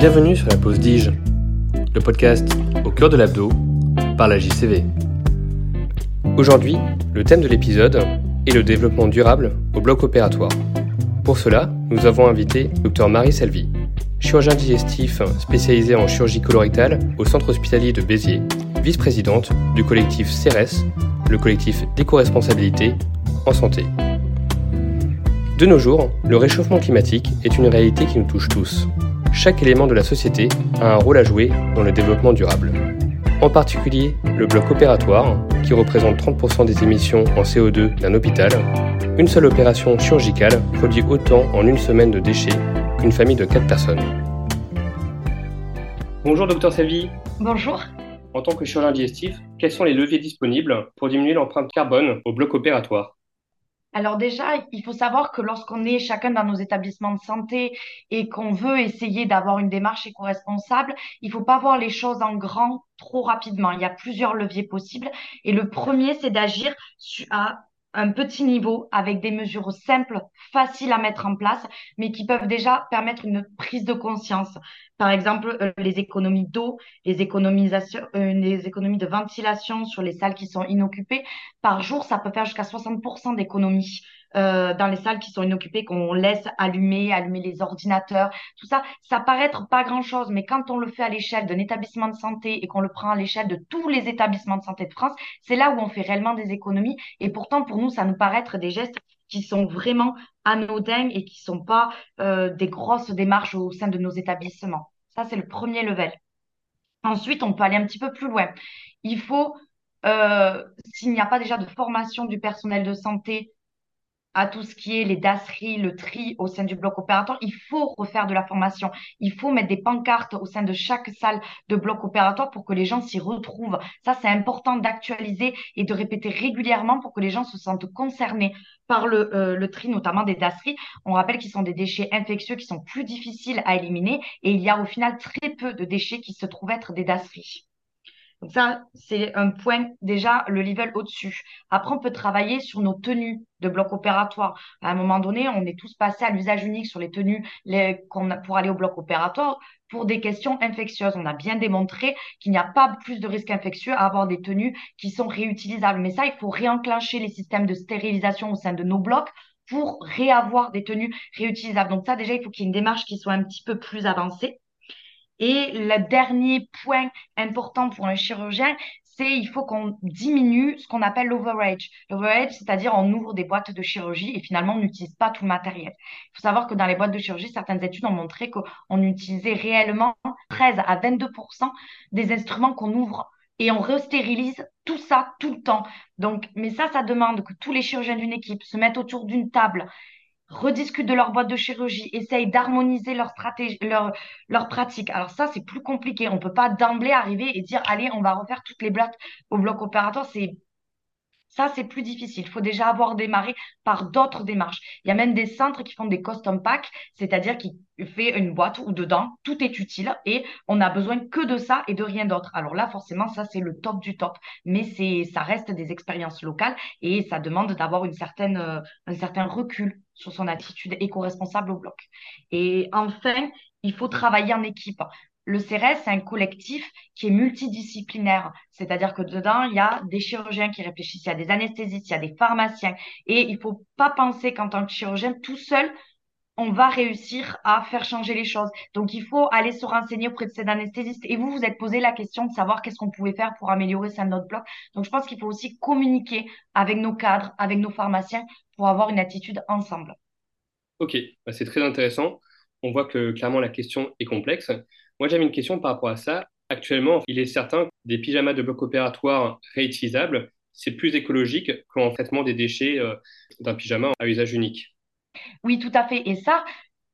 Bienvenue sur la pause Dige, le podcast au cœur de l'abdo par la JCV. Aujourd'hui, le thème de l'épisode est le développement durable au bloc opératoire. Pour cela, nous avons invité Dr Marie Salvi, chirurgien digestif spécialisé en chirurgie colorectale au centre hospitalier de Béziers, vice-présidente du collectif CERES, le collectif d'éco-responsabilité en santé. De nos jours, le réchauffement climatique est une réalité qui nous touche tous. Chaque élément de la société a un rôle à jouer dans le développement durable. En particulier, le bloc opératoire, qui représente 30% des émissions en CO2 d'un hôpital, une seule opération chirurgicale produit autant en une semaine de déchets qu'une famille de 4 personnes. Bonjour docteur Salvi. Bonjour. En tant que chirurgien digestif, quels sont les leviers disponibles pour diminuer l'empreinte carbone au bloc opératoire? Alors déjà, il faut savoir que lorsqu'on est chacun dans nos établissements de santé et qu'on veut essayer d'avoir une démarche éco-responsable, il faut pas voir les choses en grand trop rapidement. Il y a plusieurs leviers possibles. Et le premier, c'est d'agir à un petit niveau avec des mesures simples, faciles à mettre en place, mais qui peuvent déjà permettre une prise de conscience. Par exemple, euh, les économies d'eau, les, euh, les économies de ventilation sur les salles qui sont inoccupées. Par jour, ça peut faire jusqu'à 60% d'économies. Euh, dans les salles qui sont inoccupées, qu'on laisse allumer, allumer les ordinateurs, tout ça, ça paraît être pas grand-chose, mais quand on le fait à l'échelle d'un établissement de santé et qu'on le prend à l'échelle de tous les établissements de santé de France, c'est là où on fait réellement des économies. Et pourtant, pour nous, ça nous paraît être des gestes qui sont vraiment anodins et qui sont pas euh, des grosses démarches au sein de nos établissements. Ça, c'est le premier level. Ensuite, on peut aller un petit peu plus loin. Il faut, euh, s'il n'y a pas déjà de formation du personnel de santé à tout ce qui est les dasseries, le tri au sein du bloc opératoire, il faut refaire de la formation. Il faut mettre des pancartes au sein de chaque salle de bloc opératoire pour que les gens s'y retrouvent. Ça, c'est important d'actualiser et de répéter régulièrement pour que les gens se sentent concernés par le, euh, tri, notamment des dasseries. On rappelle qu'ils sont des déchets infectieux qui sont plus difficiles à éliminer et il y a au final très peu de déchets qui se trouvent être des dasseries. Donc ça, c'est un point déjà le level au-dessus. Après, on peut travailler sur nos tenues de bloc opératoire. À un moment donné, on est tous passés à l'usage unique sur les tenues pour aller au bloc opératoire pour des questions infectieuses. On a bien démontré qu'il n'y a pas plus de risque infectieux à avoir des tenues qui sont réutilisables. Mais ça, il faut réenclencher les systèmes de stérilisation au sein de nos blocs pour réavoir des tenues réutilisables. Donc ça, déjà, il faut qu'il y ait une démarche qui soit un petit peu plus avancée. Et le dernier point important pour un chirurgien, c'est il faut qu'on diminue ce qu'on appelle l'overage. L'overage, c'est-à-dire on ouvre des boîtes de chirurgie et finalement on n'utilise pas tout le matériel. Il faut savoir que dans les boîtes de chirurgie, certaines études ont montré qu'on utilisait réellement 13 à 22% des instruments qu'on ouvre et on restérilise tout ça tout le temps. Donc, mais ça, ça demande que tous les chirurgiens d'une équipe se mettent autour d'une table rediscutent de leur boîte de chirurgie, essayent d'harmoniser leur stratégie, leur, leur pratique. Alors ça, c'est plus compliqué. On peut pas d'emblée arriver et dire, allez, on va refaire toutes les blocs au bloc opératoire. C'est ça, c'est plus difficile. Il faut déjà avoir démarré par d'autres démarches. Il y a même des centres qui font des custom packs, c'est-à-dire qui fait une boîte où dedans, tout est utile et on n'a besoin que de ça et de rien d'autre. Alors là, forcément, ça, c'est le top du top. Mais c'est, ça reste des expériences locales et ça demande d'avoir une certaine, euh, un certain recul sur son attitude éco-responsable au bloc. Et enfin, il faut travailler en équipe. Le CRS, c'est un collectif qui est multidisciplinaire, c'est-à-dire que dedans, il y a des chirurgiens qui réfléchissent, il y a des anesthésistes, il y a des pharmaciens. Et il ne faut pas penser qu'en tant que chirurgien, tout seul, on va réussir à faire changer les choses. Donc, il faut aller se renseigner auprès de ces anesthésistes. Et vous, vous êtes posé la question de savoir qu'est-ce qu'on pouvait faire pour améliorer ça notre bloc. Donc, je pense qu'il faut aussi communiquer avec nos cadres, avec nos pharmaciens pour avoir une attitude ensemble. Ok, bah, c'est très intéressant. On voit que clairement la question est complexe. Moi, j'avais une question par rapport à ça. Actuellement, il est certain que des pyjamas de bloc opératoire réutilisables, c'est plus écologique qu'en traitement des déchets euh, d'un pyjama à usage unique. Oui, tout à fait. Et ça,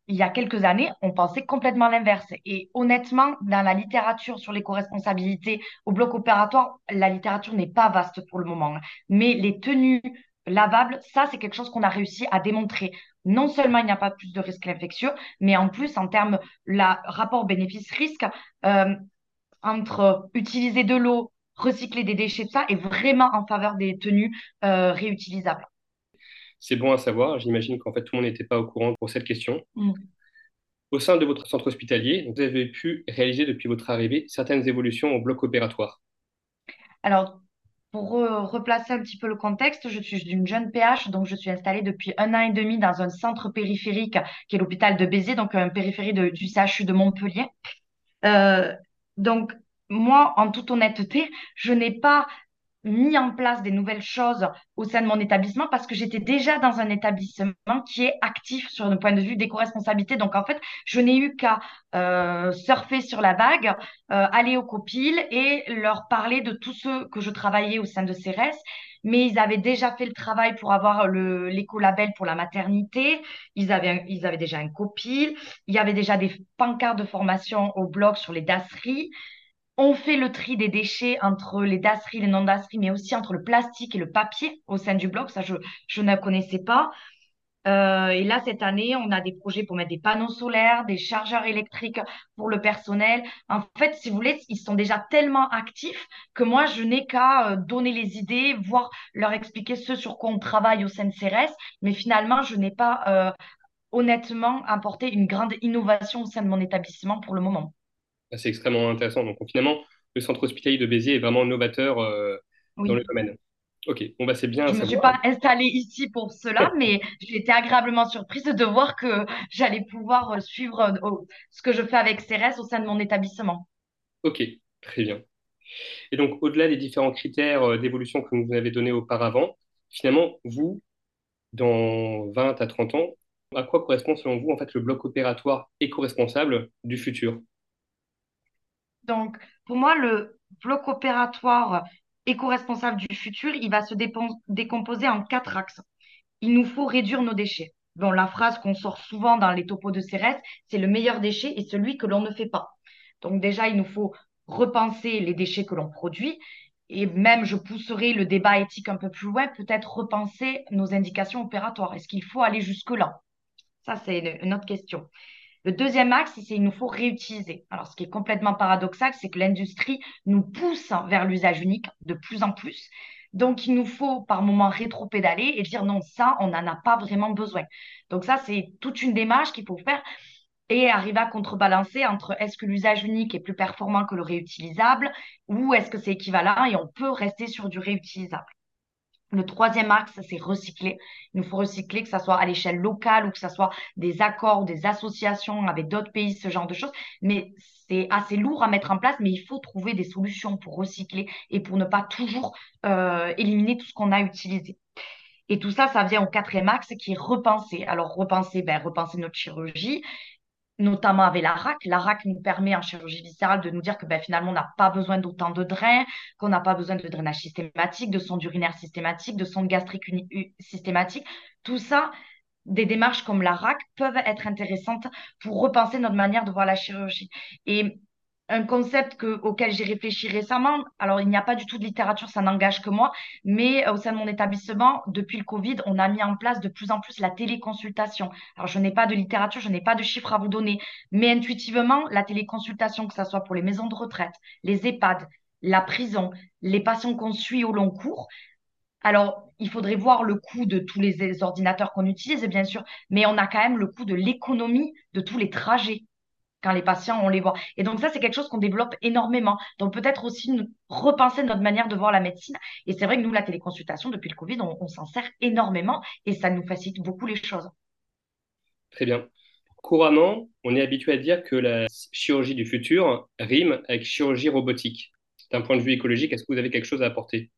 il y a quelques années, on pensait complètement l'inverse. Et honnêtement, dans la littérature sur l'éco-responsabilité au bloc opératoire, la littérature n'est pas vaste pour le moment. Mais les tenues lavables, ça, c'est quelque chose qu'on a réussi à démontrer non seulement il n'y a pas plus de risque infectieux, mais en plus, en termes la rapport bénéfice-risque, euh, entre utiliser de l'eau, recycler des déchets, de ça, est vraiment en faveur des tenues euh, réutilisables. C'est bon à savoir. J'imagine qu'en fait, tout le monde n'était pas au courant pour cette question. Mm. Au sein de votre centre hospitalier, vous avez pu réaliser depuis votre arrivée certaines évolutions au bloc opératoire. Alors, pour replacer un petit peu le contexte, je suis une jeune PH, donc je suis installée depuis un an et demi dans un centre périphérique qui est l'hôpital de Béziers, donc un périphérie du CHU de Montpellier. Euh, donc, moi, en toute honnêteté, je n'ai pas mis en place des nouvelles choses au sein de mon établissement parce que j'étais déjà dans un établissement qui est actif sur le point de vue des co-responsabilités. Donc, en fait, je n'ai eu qu'à euh, surfer sur la vague, euh, aller au copil et leur parler de tout ce que je travaillais au sein de CRS. Mais ils avaient déjà fait le travail pour avoir l'écolabel pour la maternité. Ils avaient, ils avaient déjà un copil. Il y avait déjà des pancartes de formation au blog sur les dasseries on fait le tri des déchets entre les dasseries, les non-dasseries, mais aussi entre le plastique et le papier au sein du bloc. Ça, je, je ne connaissais pas. Euh, et là, cette année, on a des projets pour mettre des panneaux solaires, des chargeurs électriques pour le personnel. En fait, si vous voulez, ils sont déjà tellement actifs que moi, je n'ai qu'à euh, donner les idées, voire leur expliquer ce sur quoi on travaille au sein de CRS. Mais finalement, je n'ai pas euh, honnêtement apporté une grande innovation au sein de mon établissement pour le moment. C'est extrêmement intéressant. Donc, finalement, le centre hospitalier de Béziers est vraiment novateur euh, dans le domaine. Ok, bon, bah, c'est bien. Je ne me suis pas installée ici pour cela, mais j'ai été agréablement surprise de voir que j'allais pouvoir euh, suivre euh, ce que je fais avec CRS au sein de mon établissement. Ok, très bien. Et donc, au-delà des différents critères d'évolution que vous avez donnés auparavant, finalement, vous, dans 20 à 30 ans, à quoi correspond selon vous en fait le bloc opératoire éco-responsable du futur? Donc, pour moi, le bloc opératoire éco-responsable du futur, il va se décomposer en quatre axes. Il nous faut réduire nos déchets. Bon, la phrase qu'on sort souvent dans les topos de CRS, c'est le meilleur déchet est celui que l'on ne fait pas. Donc déjà, il nous faut repenser les déchets que l'on produit et même je pousserai le débat éthique un peu plus loin, peut-être repenser nos indications opératoires. Est-ce qu'il faut aller jusque-là? Ça, c'est une autre question. Le deuxième axe, c'est qu'il nous faut réutiliser. Alors, ce qui est complètement paradoxal, c'est que l'industrie nous pousse vers l'usage unique de plus en plus. Donc, il nous faut par moment rétro-pédaler et dire non, ça, on n'en a pas vraiment besoin. Donc, ça, c'est toute une démarche qu'il faut faire et arriver à contrebalancer entre est-ce que l'usage unique est plus performant que le réutilisable ou est-ce que c'est équivalent et on peut rester sur du réutilisable. Le troisième axe, c'est recycler. Il nous faut recycler, que ce soit à l'échelle locale ou que ce soit des accords, des associations avec d'autres pays, ce genre de choses. Mais c'est assez lourd à mettre en place, mais il faut trouver des solutions pour recycler et pour ne pas toujours euh, éliminer tout ce qu'on a utilisé. Et tout ça, ça vient au quatrième axe qui est repenser. Alors, repenser, ben, repenser notre chirurgie, notamment avec la RAC. La RAC nous permet en chirurgie viscérale de nous dire que ben, finalement, on n'a pas besoin d'autant de drains, qu'on n'a pas besoin de drainage systématique, de sonde urinaire systématique, de sonde gastrique systématique. Tout ça, des démarches comme la RAC peuvent être intéressantes pour repenser notre manière de voir la chirurgie. Et un concept que, auquel j'ai réfléchi récemment. Alors, il n'y a pas du tout de littérature, ça n'engage que moi, mais euh, au sein de mon établissement, depuis le Covid, on a mis en place de plus en plus la téléconsultation. Alors, je n'ai pas de littérature, je n'ai pas de chiffres à vous donner, mais intuitivement, la téléconsultation, que ce soit pour les maisons de retraite, les EHPAD, la prison, les patients qu'on suit au long cours, alors, il faudrait voir le coût de tous les ordinateurs qu'on utilise, bien sûr, mais on a quand même le coût de l'économie de tous les trajets quand les patients, on les voit. Et donc ça, c'est quelque chose qu'on développe énormément. Donc peut-être aussi repenser notre manière de voir la médecine. Et c'est vrai que nous, la téléconsultation, depuis le Covid, on, s'en sert énormément et ça nous facilite beaucoup les choses. Très bien. Couramment, on est habitué à dire que la chirurgie du futur rime avec chirurgie robotique. D'un point de vue écologique, est-ce que vous avez quelque chose à apporter?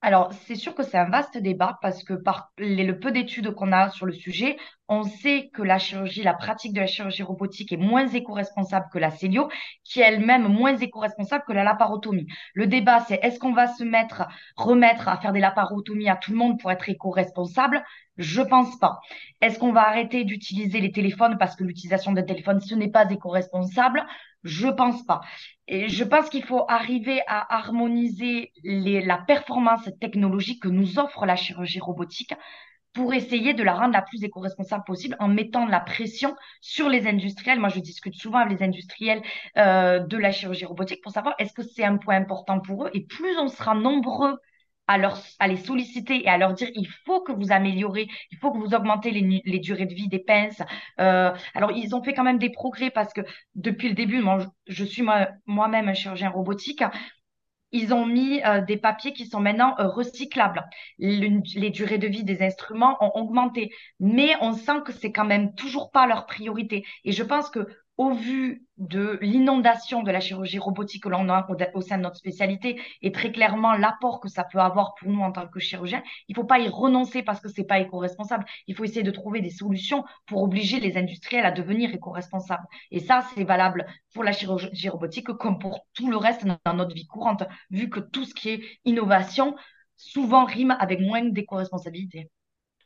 Alors, c'est sûr que c'est un vaste débat parce que par le peu d'études qu'on a sur le sujet, on sait que la chirurgie, la pratique de la chirurgie robotique est moins éco-responsable que la célio, qui est elle-même moins éco-responsable que la laparotomie. Le débat, c'est est-ce qu'on va se mettre, remettre à faire des laparotomies à tout le monde pour être éco-responsable? Je pense pas. Est-ce qu'on va arrêter d'utiliser les téléphones parce que l'utilisation d'un téléphone, ce n'est pas éco-responsable? Je pense pas. Et je pense qu'il faut arriver à harmoniser la performance technologique que nous offre la chirurgie robotique pour essayer de la rendre la plus éco-responsable possible en mettant de la pression sur les industriels. Moi, je discute souvent avec les industriels euh, de la chirurgie robotique pour savoir est-ce que c'est un point important pour eux. Et plus on sera nombreux à, leur, à les solliciter et à leur dire il faut que vous améliorez, il faut que vous augmentez les, les durées de vie des pinces. Euh, alors, ils ont fait quand même des progrès parce que depuis le début, moi, je, suis moi-même un chirurgien robotique. Ils ont mis euh, des papiers qui sont maintenant euh, recyclables. les durées de vie des instruments ont augmenté, mais on sent que c'est quand même toujours pas leur priorité. Et je pense que au vu de l'inondation de la chirurgie robotique que l'on a au, sein de notre spécialité et très clairement l'apport que ça peut avoir pour nous en tant que chirurgien, il ne faut pas y renoncer parce que c'est pas éco-responsable. Il faut essayer de trouver des solutions pour obliger les industriels à devenir éco-responsables. Et ça, c'est valable pour la chirurgie robotique comme pour tout le reste dans notre vie courante, vu que tout ce qui est innovation souvent rime avec moins d'éco-responsabilité.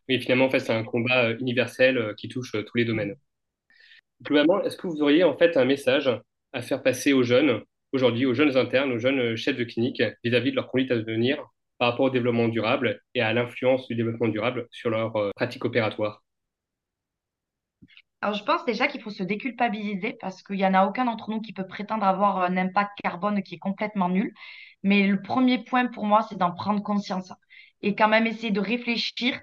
Oui, finalement, en fait, c'est un combat euh, universel euh, qui touche euh, tous les domaines. Globalement, est-ce que vous auriez en fait un message à faire passer aux jeunes, aujourd'hui, aux jeunes internes, aux jeunes chefs de clinique, vis-à-vis de leur conduite à devenir par rapport au développement durable et à l'influence du développement durable sur leur euh, pratique opératoire? Alors, je pense déjà qu'il faut se déculpabiliser parce qu'il n'y en a aucun d'entre nous qui peut prétendre avoir un impact carbone qui est complètement nul. Mais le premier point pour moi, c'est d'en prendre conscience et quand même essayer de réfléchir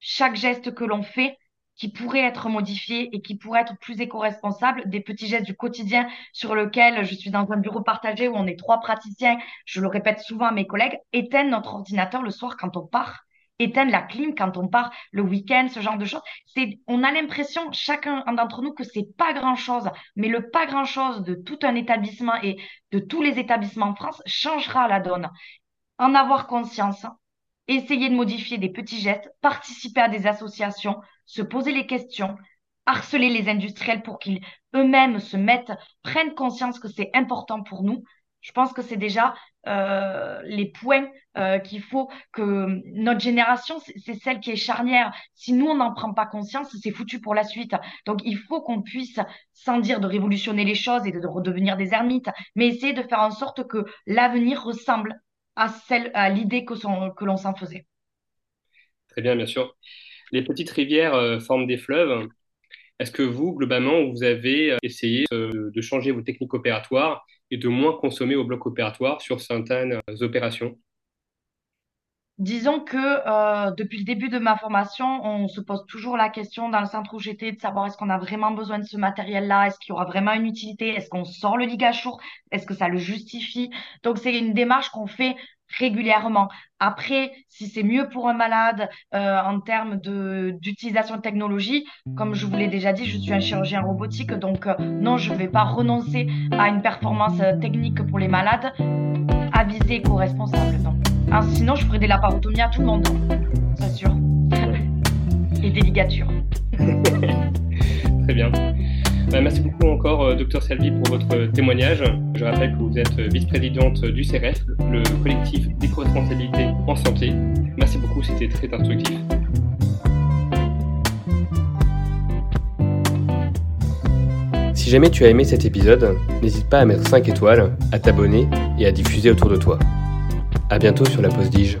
chaque geste que l'on fait qui pourraient être modifiés et qui pourraient être plus éco-responsables, des petits gestes du quotidien sur lequel je suis dans un bureau partagé où on est trois praticiens, je le répète souvent à mes collègues, éteindre notre ordinateur le soir quand on part, éteindre la clim quand on part le week-end, ce genre de choses. C'est, on a l'impression, chacun d'entre nous, que c'est pas grand-chose, mais le pas grand-chose de tout un établissement et de tous les établissements en France changera la donne. En avoir conscience, essayer de modifier des petits gestes, participer à des associations, se poser les questions, harceler les industriels pour qu'ils eux-mêmes se mettent, prennent conscience que c'est important pour nous. Je pense que c'est déjà euh, les points euh, qu'il faut que notre génération, c'est celle qui est charnière. Si nous, on n'en prend pas conscience, c'est foutu pour la suite. Donc, il faut qu'on puisse, sans dire de révolutionner les choses et de redevenir des ermites, mais essayer de faire en sorte que l'avenir ressemble à celle, à l'idée que, l'on s'en faisait. Très bien, bien sûr. Les petites rivières euh, forment des fleuves. Est-ce que vous, globalement, vous avez euh, essayé euh, de changer vos techniques opératoires et de moins consommer au bloc opératoire sur certaines opérations? Disons que depuis le début de ma formation, on se pose toujours la question dans le centre où j'étais de savoir est-ce qu'on a vraiment besoin de ce matériel-là, est-ce qu'il y aura vraiment une utilité, est-ce qu'on sort le ligachour, est-ce que ça le justifie. Donc c'est une démarche qu'on fait régulièrement. Après, si c'est mieux pour un malade euh, en termes d'utilisation de, technologie, comme je vous l'ai déjà dit, je suis un chirurgien robotique, donc euh, non, je ne vais pas renoncer à une performance euh, technique pour les malades à viser éco-responsable. Hein, sinon, je ferais des laparotomies à tout le monde, c'est sûr. Et des ligatures. Très bien. Bah, merci beaucoup encore, euh, Dr Salvi, pour votre témoignage. Je rappelle que vous êtes vice-présidente du CRF, le collectif d'éco-responsabilité en santé. Merci beaucoup, c'était très instructif. Si jamais tu as aimé cet épisode, n'hésite pas à mettre 5 étoiles, à t'abonner et à diffuser autour de toi. A bientôt sur la pause Dige.